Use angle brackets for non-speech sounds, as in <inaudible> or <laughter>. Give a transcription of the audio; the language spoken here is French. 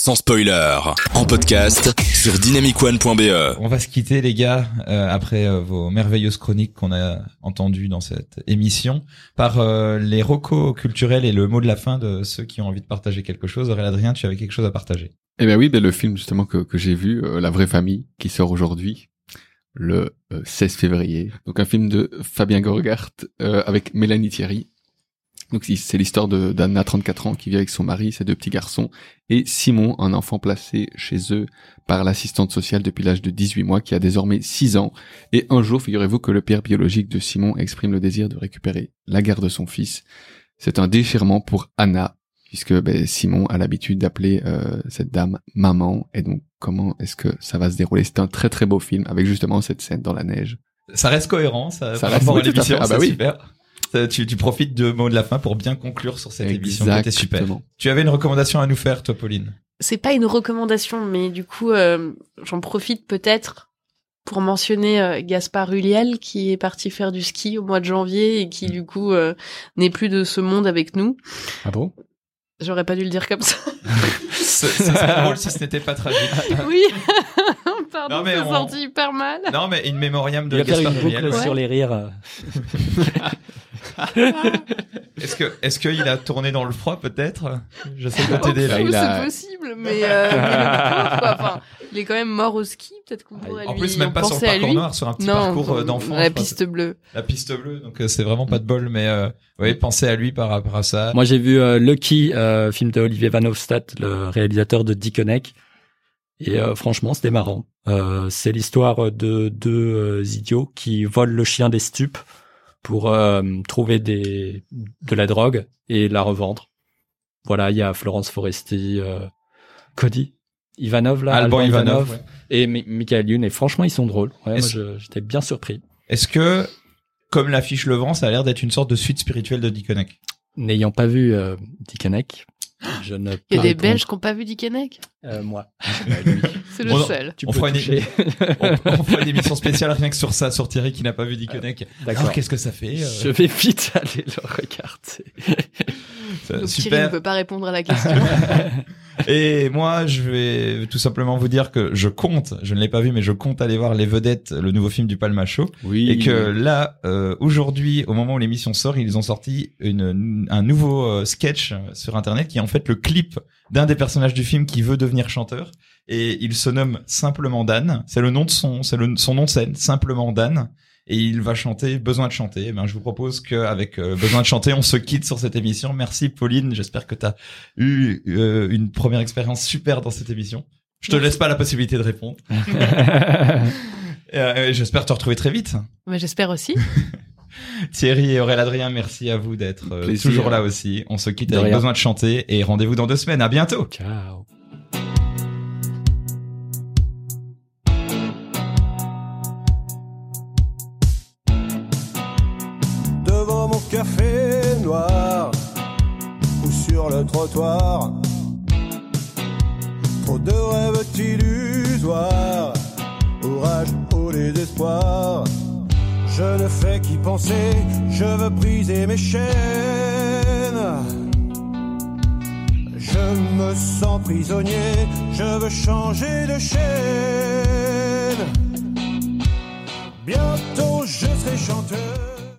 sans spoiler, en podcast sur dynamicone.be. On va se quitter les gars euh, après euh, vos merveilleuses chroniques qu'on a entendues dans cette émission par euh, les recos culturels et le mot de la fin de ceux qui ont envie de partager quelque chose. Aurélien Adrien, tu avais quelque chose à partager? Eh ben oui, ben le film justement que, que j'ai vu, La vraie famille, qui sort aujourd'hui le 16 février. Donc un film de Fabien Gorgart avec Mélanie Thierry donc c'est l'histoire d'Anna, 34 ans, qui vit avec son mari, ses deux petits garçons, et Simon, un enfant placé chez eux par l'assistante sociale depuis l'âge de 18 mois, qui a désormais 6 ans. Et un jour, figurez-vous que le père biologique de Simon exprime le désir de récupérer la garde de son fils. C'est un déchirement pour Anna, puisque ben, Simon a l'habitude d'appeler euh, cette dame maman. Et donc, comment est-ce que ça va se dérouler? C'est un très très beau film, avec justement cette scène dans la neige. Ça reste cohérent, ça, ça reste ah bah oui. super. Euh, tu, tu profites de mots de la fin pour bien conclure sur cette émission C'était super. Tu avais une recommandation à nous faire, toi, Pauline? C'est pas une recommandation, mais du coup, euh, j'en profite peut-être pour mentionner euh, Gaspard Huliel qui est parti faire du ski au mois de janvier et qui mm. du coup n'est plus de ce monde avec nous. Ah bon? J'aurais pas dû le dire comme ça. <laughs> Ce serait drôle si ce n'était pas tragique. <laughs> Oui. <laughs> Pardon, c'est on... senti hyper mal. Non, mais une mémoriam de Gaspard Huliel. sur les rires. <laughs> est-ce que est-ce qu'il a tourné dans le froid peut-être? J'essaie de t'aider là. C'est possible, mais, euh, enfin, il est quand même mort au ski. Peut-être qu'on pourrait En plus, même pas sur le parcours noir, sur un petit parcours euh, d'enfant. La piste bleue. La piste bleue. Donc euh, c'est vraiment pas de bol, mais euh, oui, pensez à lui par rapport à ça. Moi, j'ai vu Lucky, film de Olivier Van Hofstadt, le réalisateur de Dickeneck. Et franchement, c'était marrant. c'est l'histoire de deux idiots qui volent le chien des stupes pour euh, trouver des de la drogue et la revendre. Voilà, il y a Florence Foresti, euh, Cody Ivanov là, Alban, Ivanov, et Michael Youn et franchement ils sont drôles. Ouais, j'étais bien surpris. Est-ce que comme l'affiche le vent, ça a l'air d'être une sorte de suite spirituelle de Dickeneck N'ayant pas vu euh, je ne Il y a des Belges qui n'ont pas vu Dickeneck euh, Moi. <laughs> C'est le seul. on, fera une... <laughs> on, fera une émission spéciale rien que sur ça, sur Thierry qui n'a pas vu Dickeneck. D'accord. Qu'est-ce que ça fait euh Je vais vite aller le regarder. Donc, Thierry ne peut pas répondre à la question. <laughs> <laughs> Et moi, je vais tout simplement vous dire que je compte, je ne l'ai pas vu, mais je compte aller voir Les Vedettes, le nouveau film du Palma Show. Oui. Et que là, euh, aujourd'hui, au moment où l'émission sort, ils ont sorti une, un nouveau euh, sketch sur Internet qui est en fait le clip d'un des personnages du film qui veut devenir chanteur. Et il se nomme simplement Dan. C'est le nom de son, c'est son nom de scène, simplement Dan et il va chanter Besoin de chanter. Eh ben, je vous propose qu'avec euh, Besoin de chanter, on se quitte sur cette émission. Merci Pauline, j'espère que tu as eu euh, une première expérience super dans cette émission. Je te laisse pas la possibilité de répondre. <laughs> euh, j'espère te retrouver très vite. Mais j'espère aussi. <laughs> Thierry et Aurélien Adrien, merci à vous d'être euh, toujours là aussi. On se quitte avec Besoin de chanter et rendez-vous dans deux semaines. À bientôt. Ciao. Trottoir. Trop de rêves illusoires, orage au désespoir. Je ne fais qu'y penser, je veux briser mes chaînes. Je me sens prisonnier, je veux changer de chaîne. Bientôt je serai chanteur.